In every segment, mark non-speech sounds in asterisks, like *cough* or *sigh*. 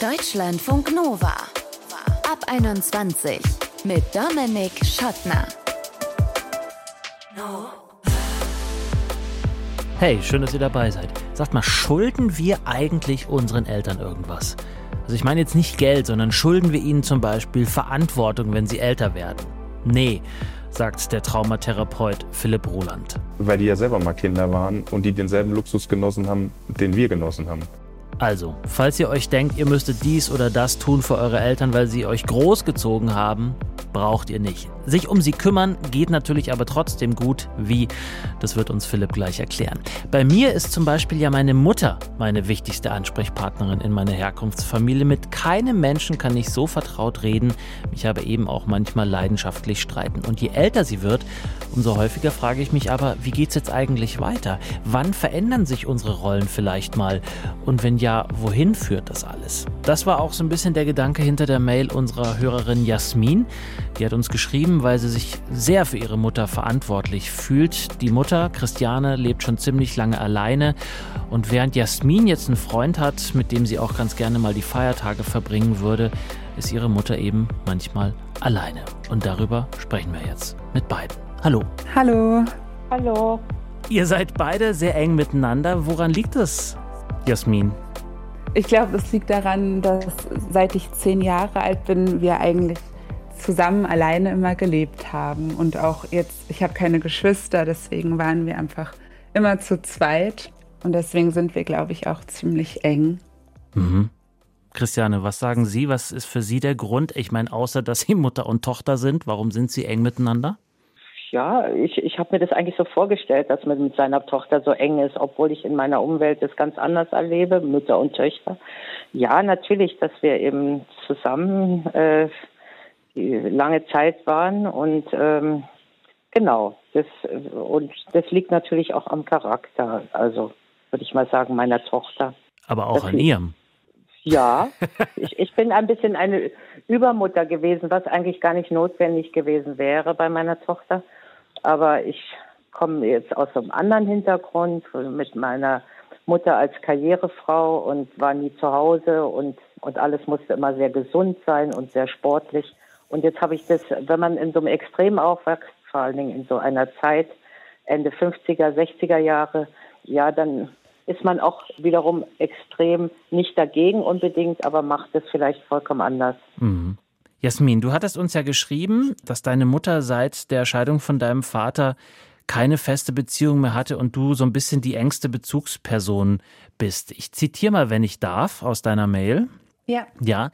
Deutschlandfunk Nova. Ab 21 mit Dominik Schottner. Hey, schön, dass ihr dabei seid. Sagt mal, schulden wir eigentlich unseren Eltern irgendwas? Also ich meine jetzt nicht Geld, sondern schulden wir ihnen zum Beispiel Verantwortung, wenn sie älter werden? Nee, sagt der Traumatherapeut Philipp Roland. Weil die ja selber mal Kinder waren und die denselben Luxus genossen haben, den wir genossen haben. Also, falls ihr euch denkt, ihr müsstet dies oder das tun für eure Eltern, weil sie euch großgezogen haben, braucht ihr nicht. Sich um sie kümmern geht natürlich aber trotzdem gut. Wie? Das wird uns Philipp gleich erklären. Bei mir ist zum Beispiel ja meine Mutter meine wichtigste Ansprechpartnerin in meiner Herkunftsfamilie. Mit keinem Menschen kann ich so vertraut reden. Ich habe eben auch manchmal leidenschaftlich streiten. Und je älter sie wird, umso häufiger frage ich mich aber, wie geht's jetzt eigentlich weiter? Wann verändern sich unsere Rollen vielleicht mal? Und wenn ja, wohin führt das alles? Das war auch so ein bisschen der Gedanke hinter der Mail unserer Hörerin Jasmin. Die hat uns geschrieben, weil sie sich sehr für ihre Mutter verantwortlich fühlt. Die Mutter, Christiane, lebt schon ziemlich lange alleine. Und während Jasmin jetzt einen Freund hat, mit dem sie auch ganz gerne mal die Feiertage verbringen würde, ist ihre Mutter eben manchmal alleine. Und darüber sprechen wir jetzt mit beiden. Hallo. Hallo. Hallo. Ihr seid beide sehr eng miteinander. Woran liegt es, Jasmin? Ich glaube, das liegt daran, dass seit ich zehn Jahre alt bin, wir eigentlich zusammen alleine immer gelebt haben. Und auch jetzt, ich habe keine Geschwister, deswegen waren wir einfach immer zu zweit. Und deswegen sind wir, glaube ich, auch ziemlich eng. Mhm. Christiane, was sagen Sie? Was ist für Sie der Grund? Ich meine, außer dass Sie Mutter und Tochter sind, warum sind Sie eng miteinander? Ja, ich, ich habe mir das eigentlich so vorgestellt, dass man mit seiner Tochter so eng ist, obwohl ich in meiner Umwelt das ganz anders erlebe, Mütter und Töchter. Ja, natürlich, dass wir eben zusammen äh, lange Zeit waren und ähm, genau, das und das liegt natürlich auch am Charakter, also würde ich mal sagen, meiner Tochter. Aber auch Das an liegt- Ihrem. Ja, *laughs* ich, ich bin ein bisschen eine Übermutter gewesen, was eigentlich gar nicht notwendig gewesen wäre bei meiner Tochter. Aber ich komme jetzt aus einem anderen Hintergrund mit meiner Mutter als Karrierefrau und war nie zu Hause und, und alles musste immer sehr gesund sein und sehr sportlich. Und jetzt habe ich das, wenn man in so einem Extrem aufwächst, vor allen Dingen in so einer Zeit, Ende 50er, 60er Jahre, ja, dann ist man auch wiederum extrem nicht dagegen unbedingt, aber macht es vielleicht vollkommen anders. Mhm. Jasmin, du hattest uns ja geschrieben, dass deine Mutter seit der Scheidung von deinem Vater keine feste Beziehung mehr hatte und du so ein bisschen die engste Bezugsperson bist. Ich zitiere mal, wenn ich darf, aus deiner Mail. Ja. Ja.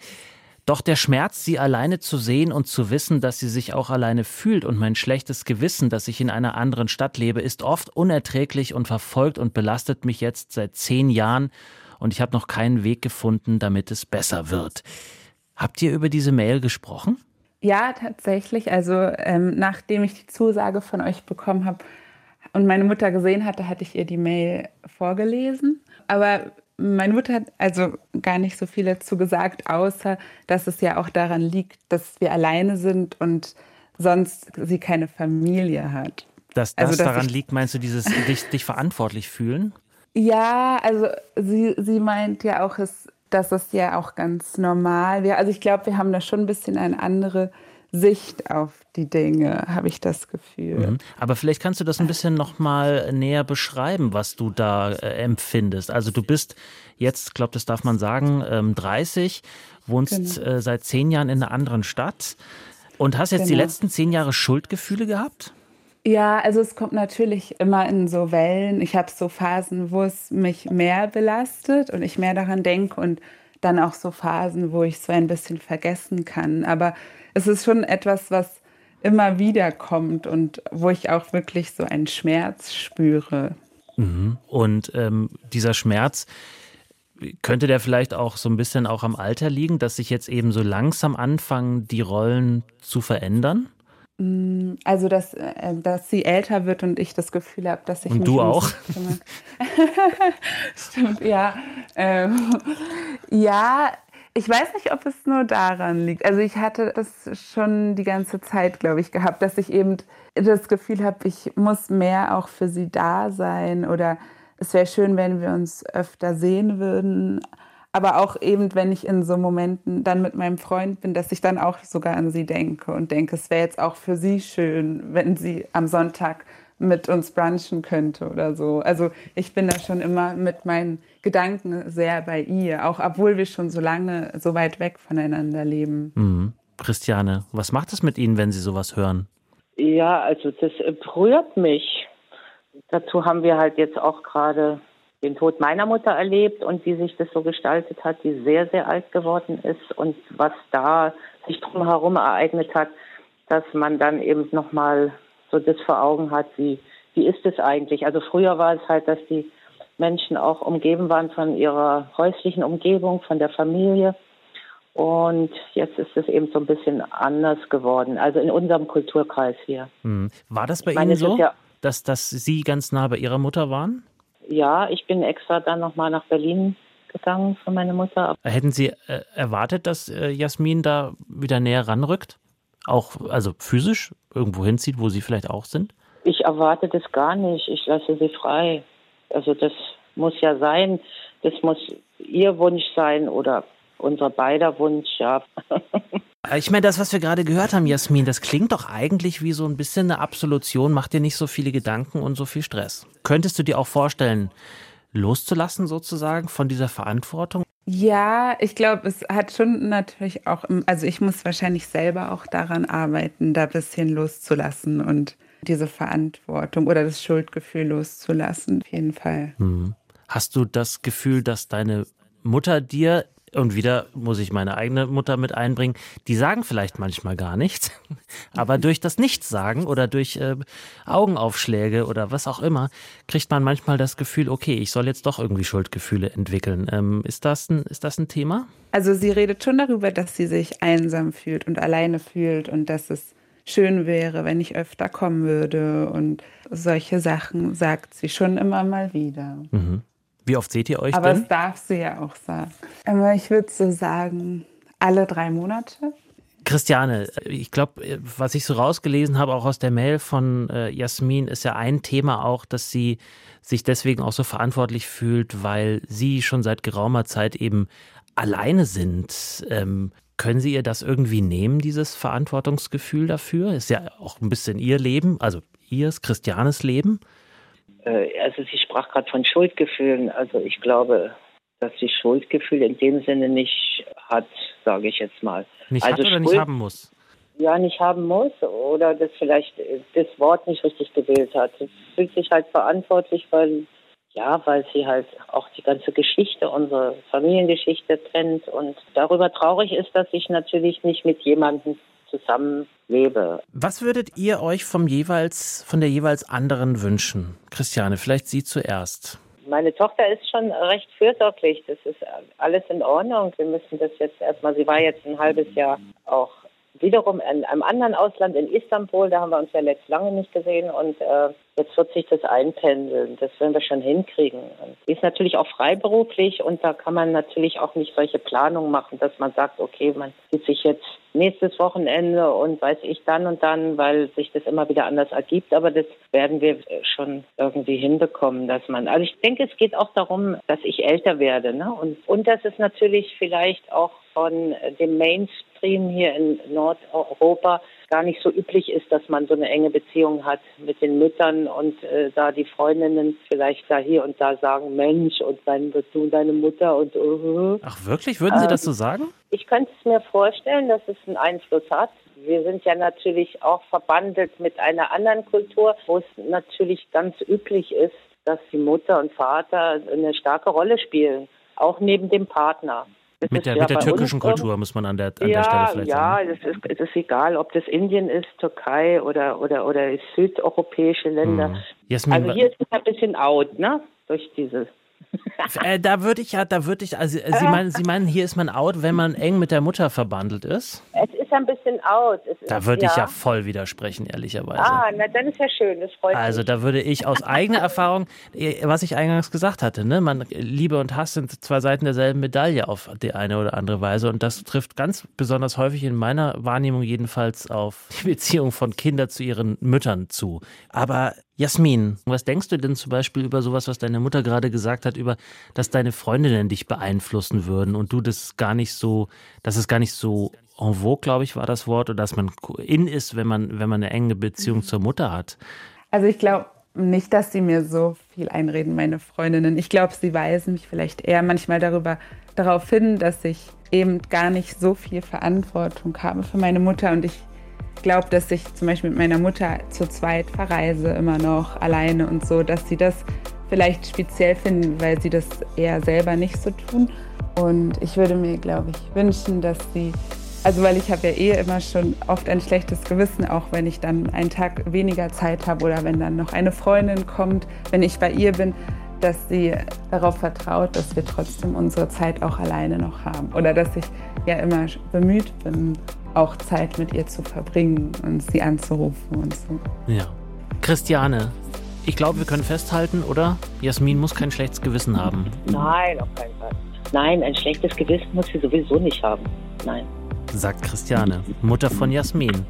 Doch der Schmerz, sie alleine zu sehen und zu wissen, dass sie sich auch alleine fühlt und mein schlechtes Gewissen, dass ich in einer anderen Stadt lebe, ist oft unerträglich und verfolgt und belastet mich jetzt seit zehn Jahren und ich habe noch keinen Weg gefunden, damit es besser wird. Habt ihr über diese Mail gesprochen? Ja, tatsächlich. Also ähm, nachdem ich die Zusage von euch bekommen habe und meine Mutter gesehen hatte, hatte ich ihr die Mail vorgelesen. Aber meine Mutter hat also gar nicht so viel dazu gesagt, außer dass es ja auch daran liegt, dass wir alleine sind und sonst sie keine Familie hat. Dass das Also, dass daran liegt, meinst du, dieses *laughs* dich, dich verantwortlich fühlen? Ja, also sie, sie meint ja auch, es, dass es ja auch ganz normal wäre. Also ich glaube, wir haben da schon ein bisschen eine andere Sicht auf die Dinge, habe ich das Gefühl. Mhm. Aber vielleicht kannst du das ein bisschen noch mal näher beschreiben, was du da äh, empfindest. Also du bist jetzt, glaube das darf man sagen, ähm, 30, wohnst Genau. äh, seit zehn Jahren in einer anderen Stadt und hast jetzt die Genau. letzten zehn Jahre Schuldgefühle gehabt? Ja, also es kommt natürlich immer in so Wellen. Ich habe so Phasen, wo es mich mehr belastet und ich mehr daran denke und dann auch so Phasen, wo ich so ein bisschen vergessen kann. Aber es ist schon etwas, was immer wieder kommt und wo ich auch wirklich so einen Schmerz spüre. Und ähm, dieser Schmerz, könnte der vielleicht auch so ein bisschen auch am Alter liegen, dass sich jetzt eben so langsam anfangen, die Rollen zu verändern? Also, dass, äh, dass sie älter wird und ich das Gefühl habe, dass ich Und mich du auch? *laughs* Stimmt, ja. Ähm, ja, ich weiß nicht, ob es nur daran liegt. Also ich hatte das schon die ganze Zeit, glaube ich, gehabt, dass ich eben das Gefühl habe, ich muss mehr auch für sie da sein oder es wäre schön, wenn wir uns öfter sehen würden. Aber auch eben, wenn ich in so Momenten dann mit meinem Freund bin, dass ich dann auch sogar an sie denke und denke, es wäre jetzt auch für sie schön, wenn sie am Sonntag mit uns brunchen könnte oder so. Also ich bin da schon immer mit meinen Gedanken sehr bei ihr, auch obwohl wir schon so lange so weit weg voneinander leben. Mhm. Christiane, was macht es mit Ihnen, wenn Sie sowas hören? Ja, also das berührt mich. Dazu haben wir halt jetzt auch gerade den Tod meiner Mutter erlebt und wie sich das so gestaltet hat, die sehr, sehr alt geworden ist und was da sich drumherum ereignet hat, dass man dann eben nochmal so das vor Augen hat, wie, wie ist es eigentlich? Also früher war es halt, dass die Menschen auch umgeben waren von ihrer häuslichen Umgebung, von der Familie. Und jetzt ist es eben so ein bisschen anders geworden, also in unserem Kulturkreis hier. Hm. War das bei meine, Ihnen so, ja, dass, dass Sie ganz nah bei Ihrer Mutter waren? Ja, ich bin extra dann nochmal nach Berlin gegangen für meine Mutter. Hätten Sie äh, erwartet, dass äh, Jasmin da wieder näher ranrückt? Auch, also physisch irgendwo hinzieht, wo Sie vielleicht auch sind? Ich erwarte das gar nicht. Ich lasse sie frei. Also das muss ja sein. Das muss Ihr Wunsch sein oder unser beider Wunsch, ja. Ich meine, das, was wir gerade gehört haben, Jasmin, das klingt doch eigentlich wie so ein bisschen eine Absolution. Mach dir nicht so viele Gedanken und so viel Stress. Könntest du dir auch vorstellen, loszulassen sozusagen von dieser Verantwortung? Ja, ich glaube, es hat schon natürlich auch, also ich muss wahrscheinlich selber auch daran arbeiten, da ein bisschen loszulassen und diese Verantwortung oder das Schuldgefühl loszulassen, auf jeden Fall. Hm. Hast du das Gefühl, dass deine Mutter dir und wieder muss ich meine eigene Mutter mit einbringen, die sagen vielleicht manchmal gar nichts, *laughs* aber durch das Nichtsagen oder durch äh, Augenaufschläge oder was auch immer, kriegt man manchmal das Gefühl, okay, ich soll jetzt doch irgendwie Schuldgefühle entwickeln. Ähm, ist, das ein, ist das ein Thema? Also sie redet schon darüber, dass sie sich einsam fühlt und alleine fühlt und dass es schön wäre, wenn ich öfter kommen würde und solche Sachen sagt sie schon immer mal wieder. Mhm. Wie oft seht ihr euch Aber denn? das darf sie ja auch sagen. Aber ich würde so sagen, alle drei Monate. Christiane, ich glaube, was ich so rausgelesen habe, auch aus der Mail von äh, Jasmin, ist ja ein Thema auch, dass sie sich deswegen auch so verantwortlich fühlt, weil sie schon seit geraumer Zeit eben alleine sind. Ähm, können Sie ihr das irgendwie nehmen, dieses Verantwortungsgefühl dafür? Ist ja auch ein bisschen Ihr Leben, also Ihres, Christianes Leben. Äh, also sie sprach gerade von Schuldgefühlen. Also ich glaube, dass sie Schuldgefühle in dem Sinne nicht hat, sage ich jetzt mal. Nicht also hat oder Schuld, nicht haben muss? Ja, nicht haben muss oder das vielleicht das Wort nicht richtig gewählt hat. Sie fühlt sich halt verantwortlich, weil ja, weil sie halt auch die ganze Geschichte, unsere Familiengeschichte kennt und darüber traurig ist, dass ich natürlich nicht mit jemandem zusammenlebe. Was würdet ihr euch vom jeweils, von der jeweils anderen wünschen? Christiane, vielleicht Sie zuerst. Meine Tochter ist schon recht fürsorglich. Das ist alles in Ordnung. Wir müssen das jetzt erstmal, sie war jetzt ein halbes Jahr auch wiederum in einem anderen Ausland in Istanbul, da haben wir uns ja letzt lange nicht gesehen und äh, jetzt wird sich das einpendeln. Das werden wir schon hinkriegen. Die ist natürlich auch freiberuflich und da kann man natürlich auch nicht solche Planungen machen, dass man sagt, okay, man sieht sich jetzt nächstes Wochenende und weiß ich dann und dann, weil sich das immer wieder anders ergibt. Aber das werden wir schon irgendwie hinbekommen, dass man, also ich denke, es geht auch darum, dass ich älter werde, ne? Und, und dass es natürlich vielleicht auch von dem Mainstream hier in Nordeuropa gar nicht so üblich ist, dass man so eine enge Beziehung hat mit den Müttern und äh, da die Freundinnen vielleicht da hier und da sagen, Mensch, und dann bist du und deine Mutter und uh, Ach wirklich? Würden Sie ähm, das so sagen? Ich könnte es mir vorstellen, dass es einen Einfluss hat. Wir sind ja natürlich auch verbandelt mit einer anderen Kultur, wo es natürlich ganz üblich ist, dass die Mutter und Vater eine starke Rolle spielen, auch neben dem Partner. Mit der, ja mit der türkischen Kultur muss man an der, an ja, der Stelle vielleicht ja, sagen. Ja, es ist, es ist egal, ob das Indien ist, Türkei oder, oder, oder südeuropäische Länder. Hm. Jasmin, also hier ist es ein bisschen out, ne? Durch dieses. äh, da würde ich ja, da würde ich, also äh, Sie, *laughs* meinen, Sie meinen, hier ist man out, wenn man eng mit der Mutter verbandelt ist? Es ist ein bisschen out. Es Da würde ich ja voll widersprechen, ehrlicherweise. Ah, na dann ist ja schön, das freut Also mich. da würde ich aus eigener *laughs* Erfahrung, eh, was ich eingangs gesagt hatte, ne, man Liebe und Hass sind zwei Seiten derselben Medaille auf die eine oder andere Weise und das trifft ganz besonders häufig in meiner Wahrnehmung jedenfalls auf die Beziehung von Kindern zu ihren Müttern zu. Aber Jasmin, was denkst du denn zum Beispiel über sowas, was deine Mutter gerade gesagt hat, über, dass deine Freundinnen dich beeinflussen würden und du das gar nicht so, dass es gar nicht so en vogue, glaube ich, war das Wort, oder dass man in ist, wenn man, wenn man eine enge Beziehung zur Mutter hat. Also ich glaube nicht, dass sie mir so viel einreden, meine Freundinnen. Ich glaube, sie weisen mich vielleicht eher manchmal darüber darauf hin, dass ich eben gar nicht so viel Verantwortung habe für meine Mutter und ich glaube, dass ich zum Beispiel mit meiner Mutter zu zweit verreise, immer noch alleine und so, dass sie das vielleicht speziell finden, weil sie das eher selber nicht so tun. Und ich würde mir, glaube ich, wünschen, dass sie, also weil ich habe ja eh immer schon oft ein schlechtes Gewissen, auch wenn ich dann einen Tag weniger Zeit habe oder wenn dann noch eine Freundin kommt, wenn ich bei ihr bin, dass sie darauf vertraut, dass wir trotzdem unsere Zeit auch alleine noch haben. Oder dass ich ja immer bemüht bin, auch Zeit mit ihr zu verbringen und sie anzurufen und so. Ja. Christiane, ich glaube, wir können festhalten, oder? Jasmin muss kein schlechtes Gewissen haben. Nein, auf keinen Fall. Nein, ein schlechtes Gewissen muss sie sowieso nicht haben. Nein. Sagt Christiane, Mutter von Jasmin,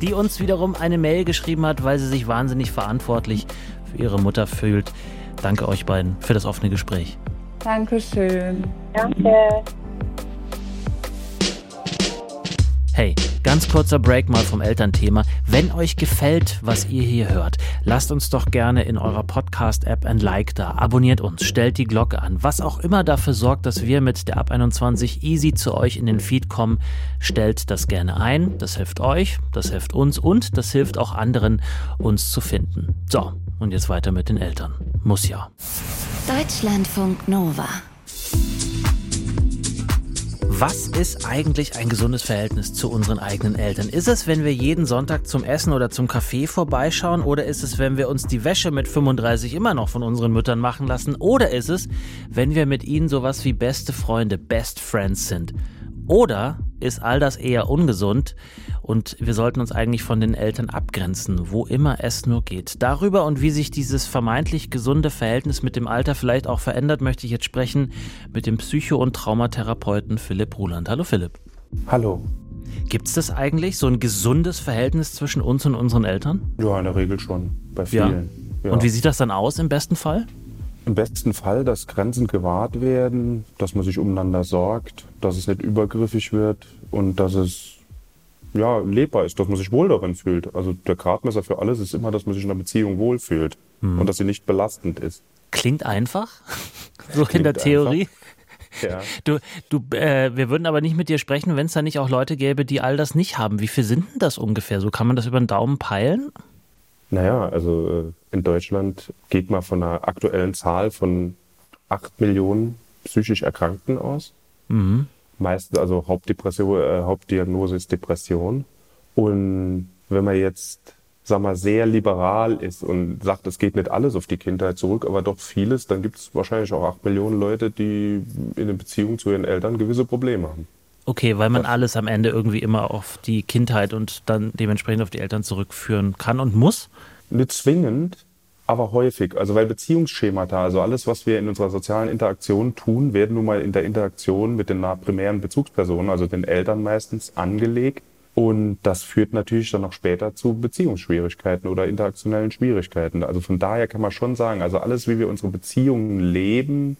die uns wiederum eine Mail geschrieben hat, weil sie sich wahnsinnig verantwortlich für ihre Mutter fühlt. Danke euch beiden für das offene Gespräch. Dankeschön. Danke. Hey, ganz kurzer Break mal vom Elternthema. Wenn euch gefällt, was ihr hier hört, lasst uns doch gerne in eurer Podcast-App ein Like da. Abonniert uns, stellt die Glocke an. Was auch immer dafür sorgt, dass wir mit der Ab 21 easy zu euch in den Feed kommen, stellt das gerne ein. Das hilft euch, das hilft uns und das hilft auch anderen, uns zu finden. So, und jetzt weiter mit den Eltern. Muss ja. Deutschlandfunk Nova. Was ist eigentlich ein gesundes Verhältnis zu unseren eigenen Eltern? Ist es, wenn wir jeden Sonntag zum Essen oder zum Kaffee vorbeischauen? Oder ist es, wenn wir uns die Wäsche mit 35 immer noch von unseren Müttern machen lassen? Oder ist es, wenn wir mit ihnen sowas wie beste Freunde, Best Friends sind? Oder ist all das eher ungesund und wir sollten uns eigentlich von den Eltern abgrenzen, wo immer es nur geht? Darüber und wie sich dieses vermeintlich gesunde Verhältnis mit dem Alter vielleicht auch verändert, möchte ich jetzt sprechen mit dem Psycho- und Traumatherapeuten Philipp Ruland. Hallo Philipp. Hallo. Gibt es das eigentlich, so ein gesundes Verhältnis zwischen uns und unseren Eltern? Ja, in der Regel schon. Bei vielen. Ja. Und wie sieht das dann aus im besten Fall? Im besten Fall, dass Grenzen gewahrt werden, dass man sich umeinander sorgt, dass es nicht übergriffig wird und dass es ja, lebbar ist, dass man sich wohl darin fühlt. Also der Gradmesser für alles ist immer, dass man sich in einer Beziehung wohlfühlt und dass sie nicht belastend ist. Klingt einfach, *laughs* so in der Klingt Theorie. Ja. Du, du, äh, wir würden aber nicht mit dir sprechen, wenn es da nicht auch Leute gäbe, die all das nicht haben. Wie viel sind denn das ungefähr? So kann man das über den Daumen peilen? Naja, also äh, in Deutschland geht man von einer aktuellen Zahl von 8 Millionen psychisch Erkrankten aus. Mhm. Meistens, also Hauptdepression, äh, Hauptdiagnose ist Depression. Und wenn man jetzt, sag mal, sehr liberal ist und sagt, es geht nicht alles auf die Kindheit zurück, aber doch vieles, dann gibt es wahrscheinlich auch 8 Millionen Leute, die in der Beziehung zu ihren Eltern gewisse Probleme haben. Okay, weil man alles am Ende irgendwie immer auf die Kindheit und dann dementsprechend auf die Eltern zurückführen kann und muss. Nicht zwingend, aber häufig. Also weil Beziehungsschemata, also alles, was wir in unserer sozialen Interaktion tun, werden nun mal in der Interaktion mit den primären Bezugspersonen, also den Eltern meistens, angelegt. Und das führt natürlich dann auch später zu Beziehungsschwierigkeiten oder interaktionellen Schwierigkeiten. Also von daher kann man schon sagen, also alles, wie wir unsere Beziehungen leben,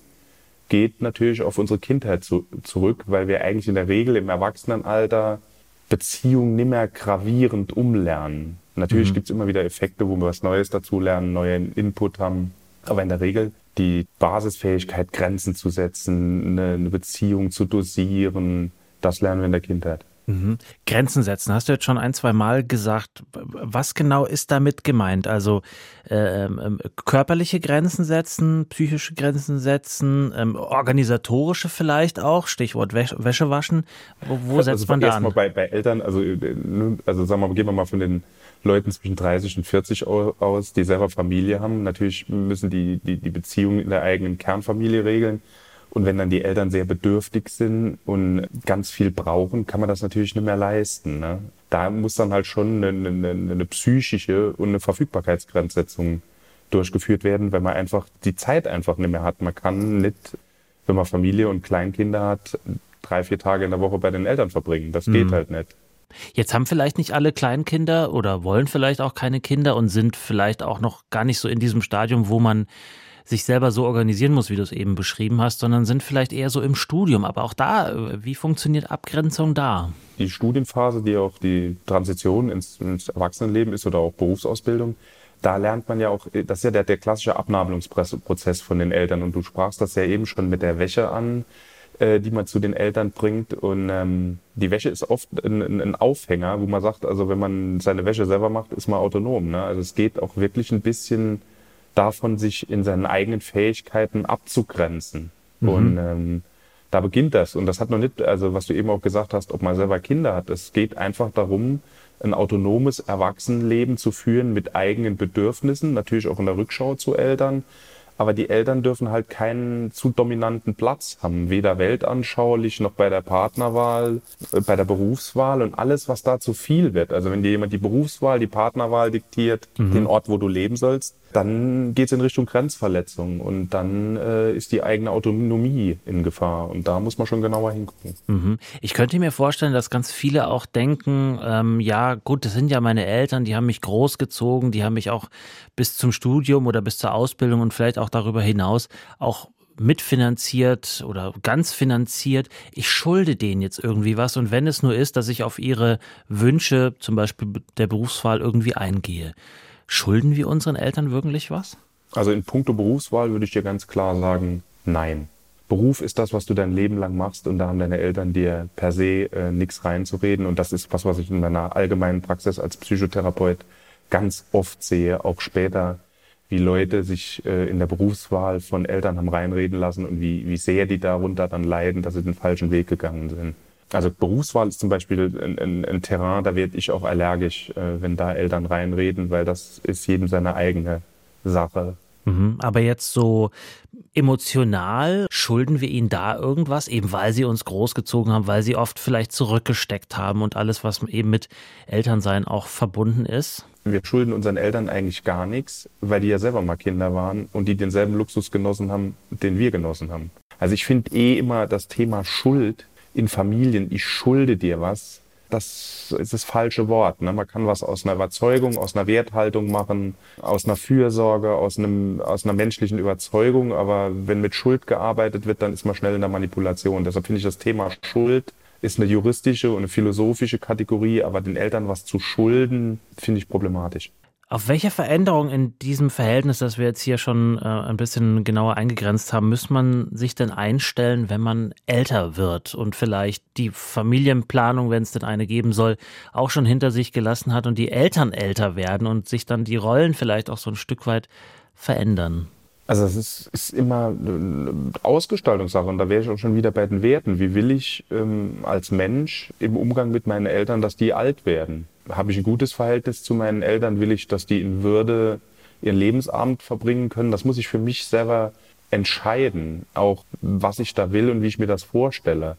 geht natürlich auf unsere Kindheit zu, zurück, weil wir eigentlich in der Regel im Erwachsenenalter Beziehungen nimmer gravierend umlernen. Natürlich gibt's immer wieder Effekte, wo wir was Neues dazulernen, neuen Input haben. Aber in der Regel die Basisfähigkeit, Grenzen zu setzen, eine, eine Beziehung zu dosieren, das lernen wir in der Kindheit. Mhm. Grenzen setzen, hast du jetzt schon ein, zwei Mal gesagt. Was genau ist damit gemeint? Also ähm, ähm, körperliche Grenzen setzen, psychische Grenzen setzen, ähm, organisatorische vielleicht auch, Stichwort Wäsche, Wäsche waschen. Wo, wo setzt also man da an? bei, bei Eltern, also, äh, nun- also sagen wir mal, gehen wir mal von den Leuten zwischen 30 und 40 au- aus, die selber Familie haben. Natürlich müssen die, die, die Beziehungen in der eigenen Kernfamilie regeln. Und wenn dann die Eltern sehr bedürftig sind und ganz viel brauchen, kann man das natürlich nicht mehr leisten. Ne? Da muss dann halt schon eine, eine, eine psychische und eine Verfügbarkeitsgrenzsetzung durchgeführt werden, wenn man einfach die Zeit einfach nicht mehr hat. Man kann nicht, wenn man Familie und Kleinkinder hat, drei, vier Tage in der Woche bei den Eltern verbringen. Das geht mhm. halt nicht. Jetzt haben vielleicht nicht alle Kleinkinder oder wollen vielleicht auch keine Kinder und sind vielleicht auch noch gar nicht so in diesem Stadium, wo man sich selber so organisieren muss, wie du es eben beschrieben hast, sondern sind vielleicht eher so im Studium. Aber auch da, äh, wie funktioniert Abgrenzung da? Die Studienphase, die auch die Transition ins, ins Erwachsenenleben ist oder auch Berufsausbildung, da lernt man ja auch, das ist ja der, der klassische Abnabelungsprozess von den Eltern. Und du sprachst das ja eben schon mit der Wäsche an, äh, die man zu den Eltern bringt. Und ähm, die Wäsche ist oft ein, ein, Aufhänger, wo man sagt, also wenn man seine Wäsche selber macht, ist man autonom. Ne? Also es geht auch wirklich ein bisschen davon, sich in seinen eigenen Fähigkeiten abzugrenzen. Mhm. Und ähm, da beginnt das. Und das hat noch nicht, also was du eben auch gesagt hast, ob man selber Kinder hat. Es geht einfach darum, ein autonomes Erwachsenenleben zu führen mit eigenen Bedürfnissen, natürlich auch in der Rückschau zu Eltern, aber die Eltern dürfen halt keinen zu dominanten Platz haben, weder weltanschaulich noch bei der Partnerwahl, äh, bei der Berufswahl und alles, was da zu viel wird. Also wenn dir jemand die Berufswahl, die Partnerwahl diktiert, mhm. den Ort, wo du leben sollst, dann geht es in Richtung Grenzverletzung und dann äh, ist die eigene Autonomie in Gefahr und da muss man schon genauer hingucken. Mhm. Ich könnte mir vorstellen, dass ganz viele auch denken, ähm, ja gut, das sind ja meine Eltern, die haben mich großgezogen, die haben mich auch bis zum Studium oder bis zur Ausbildung und vielleicht auch darüber hinaus auch mitfinanziert oder ganz finanziert. Ich schulde denen jetzt irgendwie was und wenn es nur ist, dass ich auf ihre Wünsche, zum Beispiel der Berufswahl, irgendwie eingehe. Schulden wir unseren Eltern wirklich was? Also in puncto Berufswahl würde ich dir ganz klar sagen, nein. Beruf ist das, was du dein Leben lang machst und da haben deine Eltern dir per se äh, nichts reinzureden und das ist was, was ich in meiner allgemeinen Praxis als Psychotherapeut ganz oft sehe, auch später, wie Leute sich äh, in der Berufswahl von Eltern haben reinreden lassen und wie, wie sehr die darunter dann leiden, dass sie den falschen Weg gegangen sind. Also Berufswahl ist zum Beispiel ein, ein, ein Terrain, da werde ich auch allergisch, äh, wenn da Eltern reinreden, weil das ist jedem seine eigene Sache. Mhm, aber jetzt so emotional schulden wir ihnen da irgendwas, eben weil sie uns großgezogen haben, weil sie oft vielleicht zurückgesteckt haben und alles, was eben mit Elternsein auch verbunden ist? Wir schulden unseren Eltern eigentlich gar nichts, weil die ja selber mal Kinder waren und die denselben Luxus genossen haben, den wir genossen haben. Also ich finde eh immer das Thema Schuld in Familien, ich schulde dir was, das ist das falsche Wort. Ne? Man kann was aus einer Überzeugung, aus einer Werthaltung machen, aus einer Fürsorge, aus, einem, aus einer menschlichen Überzeugung. Aber wenn mit Schuld gearbeitet wird, dann ist man schnell in der Manipulation. Deshalb finde ich das Thema Schuld ist eine juristische und eine philosophische Kategorie, aber den Eltern was zu schulden, finde ich problematisch. Auf welche Veränderung in diesem Verhältnis, das wir jetzt hier schon äh, ein bisschen genauer eingegrenzt haben, muss man sich denn einstellen, wenn man älter wird und vielleicht die Familienplanung, wenn es denn eine geben soll, auch schon hinter sich gelassen hat und die Eltern älter werden und sich dann die Rollen vielleicht auch so ein Stück weit verändern? Also es ist, ist immer eine Ausgestaltungssache und da wäre ich auch schon wieder bei den Werten. Wie will ich ähm, als Mensch im Umgang mit meinen Eltern, dass die alt werden? Habe ich ein gutes Verhältnis zu meinen Eltern? Will ich, dass die in Würde ihren Lebensabend verbringen können? Das muss ich für mich selber entscheiden, auch was ich da will und wie ich mir das vorstelle.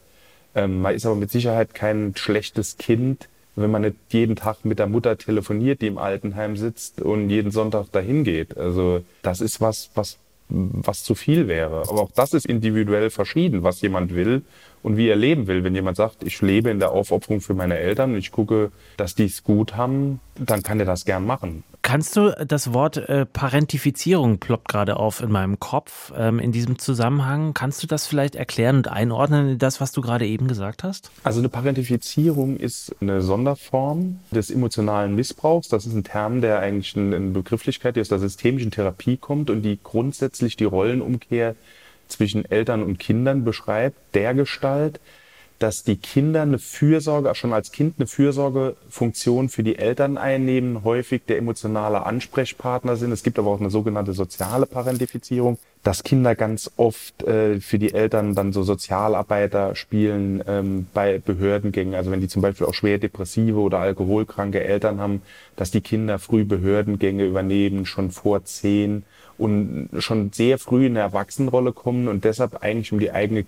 Ähm, man ist aber mit Sicherheit kein schlechtes Kind, wenn man nicht jeden Tag mit der Mutter telefoniert, die im Altenheim sitzt und jeden Sonntag dahin geht. Also das ist was, was, was zu viel wäre. Aber auch das ist individuell verschieden, was jemand will und wie er leben will. Wenn jemand sagt, ich lebe in der Aufopferung für meine Eltern und ich gucke, dass die es gut haben, dann kann er das gern machen. Kannst du das Wort äh, Parentifizierung ploppt gerade auf in meinem Kopf ähm, in diesem Zusammenhang? Kannst du das vielleicht erklären und einordnen in das, was du gerade eben gesagt hast? Also eine Parentifizierung ist eine Sonderform des emotionalen Missbrauchs. Das ist ein Term, der eigentlich eine Begrifflichkeit, die aus der systemischen Therapie kommt und die grundsätzlich die Rollenumkehr zwischen Eltern und Kindern beschreibt, der Gestalt, dass die Kinder eine Fürsorge, schon als Kind eine Fürsorgefunktion für die Eltern einnehmen, häufig der emotionale Ansprechpartner sind. Es gibt aber auch eine sogenannte soziale Parentifizierung, dass Kinder ganz oft äh, für die Eltern dann so Sozialarbeiter spielen ähm, bei Behördengängen. Also wenn die zum Beispiel auch schwer depressive oder alkoholkranke Eltern haben, dass die Kinder früh Behördengänge übernehmen, schon vor zehn und schon sehr früh in eine Erwachsenenrolle kommen und deshalb eigentlich um die eigene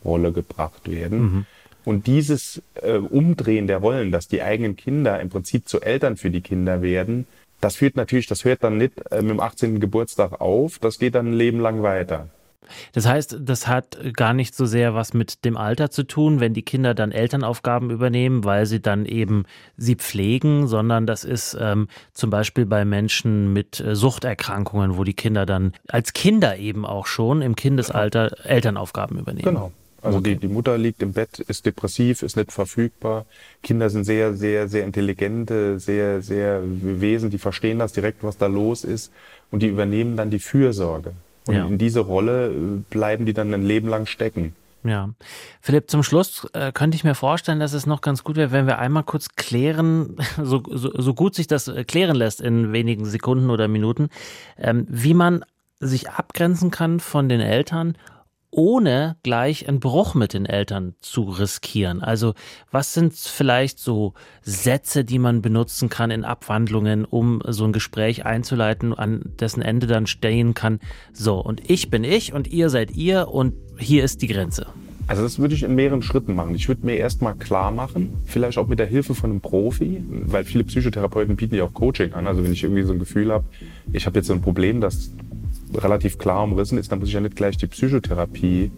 Kindrolle gebracht werden. Mhm. Und dieses äh, Umdrehen der Rollen, dass die eigenen Kinder im Prinzip zu Eltern für die Kinder werden, das führt natürlich, das hört dann nicht äh, mit dem 18. Geburtstag auf, das geht dann ein Leben lang weiter. Das heißt, das hat gar nicht so sehr was mit dem Alter zu tun, wenn die Kinder dann Elternaufgaben übernehmen, weil sie dann eben sie pflegen, sondern das ist ähm, zum Beispiel bei Menschen mit äh, Suchterkrankungen, wo die Kinder dann als Kinder eben auch schon im Kindesalter Elternaufgaben übernehmen. Genau. Also okay. die, die Mutter liegt im Bett, ist depressiv, ist nicht verfügbar. Kinder sind sehr, sehr, sehr intelligente, sehr, sehr Wesen, die verstehen das direkt, was da los ist und die übernehmen dann die Fürsorge. Und ja. in diese Rolle äh, bleiben die dann ein Leben lang stecken. Ja. Philipp, zum Schluss äh, könnte ich mir vorstellen, dass es noch ganz gut wäre, wenn wir einmal kurz klären, *laughs* so, so, so gut sich das äh, klären lässt in wenigen Sekunden oder Minuten, ähm, wie man sich abgrenzen kann von den Eltern ohne gleich einen Bruch mit den Eltern zu riskieren? Also was sind vielleicht so Sätze, die man benutzen kann in Abwandlungen, um so ein Gespräch einzuleiten, an dessen Ende dann stehen kann, so, und ich bin ich und ihr seid ihr und hier ist die Grenze? Also das würde ich in mehreren Schritten machen. Ich würde mir erstmal klar machen, vielleicht auch mit der Hilfe von einem Profi, weil viele Psychotherapeuten bieten ja auch Coaching an. Also wenn ich irgendwie so ein Gefühl habe, ich habe jetzt so ein Problem, das relativ klar umrissen ist, dann muss ich ja nicht gleich die Psychotherapie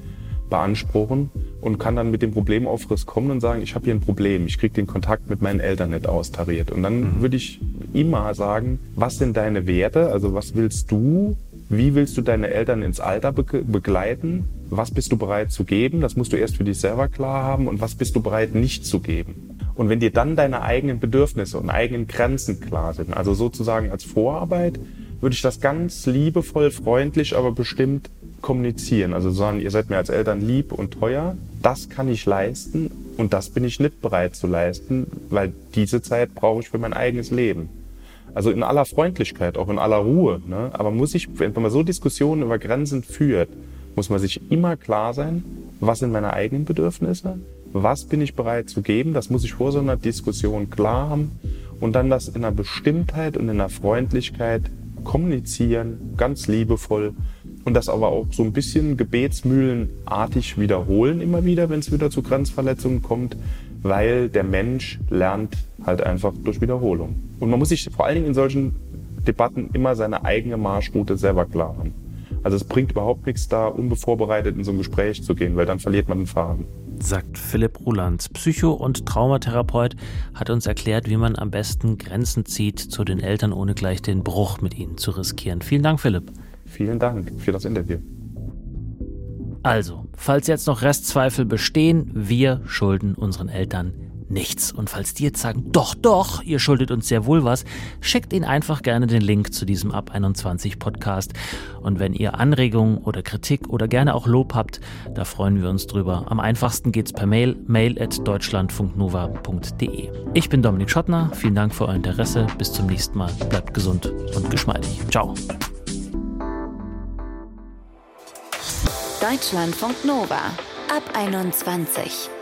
beanspruchen und kann dann mit dem Problemaufriss kommen und sagen, ich habe hier ein Problem, ich kriege den Kontakt mit meinen Eltern nicht austariert. Und dann mhm. würde ich immer sagen, was sind deine Werte, also was willst du, wie willst du deine Eltern ins Alter be begleiten, was bist du bereit zu geben, das musst du erst für dich selber klar haben und was bist du bereit nicht zu geben. Und wenn dir dann deine eigenen Bedürfnisse und eigenen Grenzen klar sind, also sozusagen als Vorarbeit, würde ich das ganz liebevoll, freundlich, aber bestimmt kommunizieren. Also sagen, ihr seid mir als Eltern lieb und teuer, das kann ich leisten und das bin ich nicht bereit zu leisten, weil diese Zeit brauche ich für mein eigenes Leben. Also in aller Freundlichkeit, auch in aller Ruhe. Ne? Aber muss ich, wenn man so Diskussionen über Grenzen führt, muss man sich immer klar sein, was sind meine eigenen Bedürfnisse, was bin ich bereit zu geben, das muss ich vor so einer Diskussion klar haben und dann das in einer Bestimmtheit und in einer Freundlichkeit kommunizieren, ganz liebevoll und das aber auch so ein bisschen gebetsmühlenartig wiederholen immer wieder, wenn es wieder zu Grenzverletzungen kommt, weil der Mensch lernt halt einfach durch Wiederholung. Und man muss sich vor allen Dingen in solchen Debatten immer seine eigene Marschroute selber klar haben. Also es bringt überhaupt nichts da, unbevorbereitet in so ein Gespräch zu gehen, weil dann verliert man den Faden sagt Philipp Ruland. Psycho- und Traumatherapeut hat uns erklärt, wie man am besten Grenzen zieht zu den Eltern, ohne gleich den Bruch mit ihnen zu riskieren. Vielen Dank, Philipp. Vielen Dank für das Interview. Also, falls jetzt noch Restzweifel bestehen, wir schulden unseren Eltern nichts. Und falls die jetzt sagen, doch, doch, ihr schuldet uns sehr wohl was, schickt ihnen einfach gerne den Link zu diesem Ab 21 Podcast. Und wenn ihr Anregungen oder Kritik oder gerne auch Lob habt, da freuen wir uns drüber. Am einfachsten geht's per Mail, mail at deutschlandfunknova.de. Ich bin Dominik Schottner, vielen Dank für euer Interesse. Bis zum nächsten Mal. Bleibt gesund und geschmeidig. Ciao. Deutschlandfunk Nova ab 21.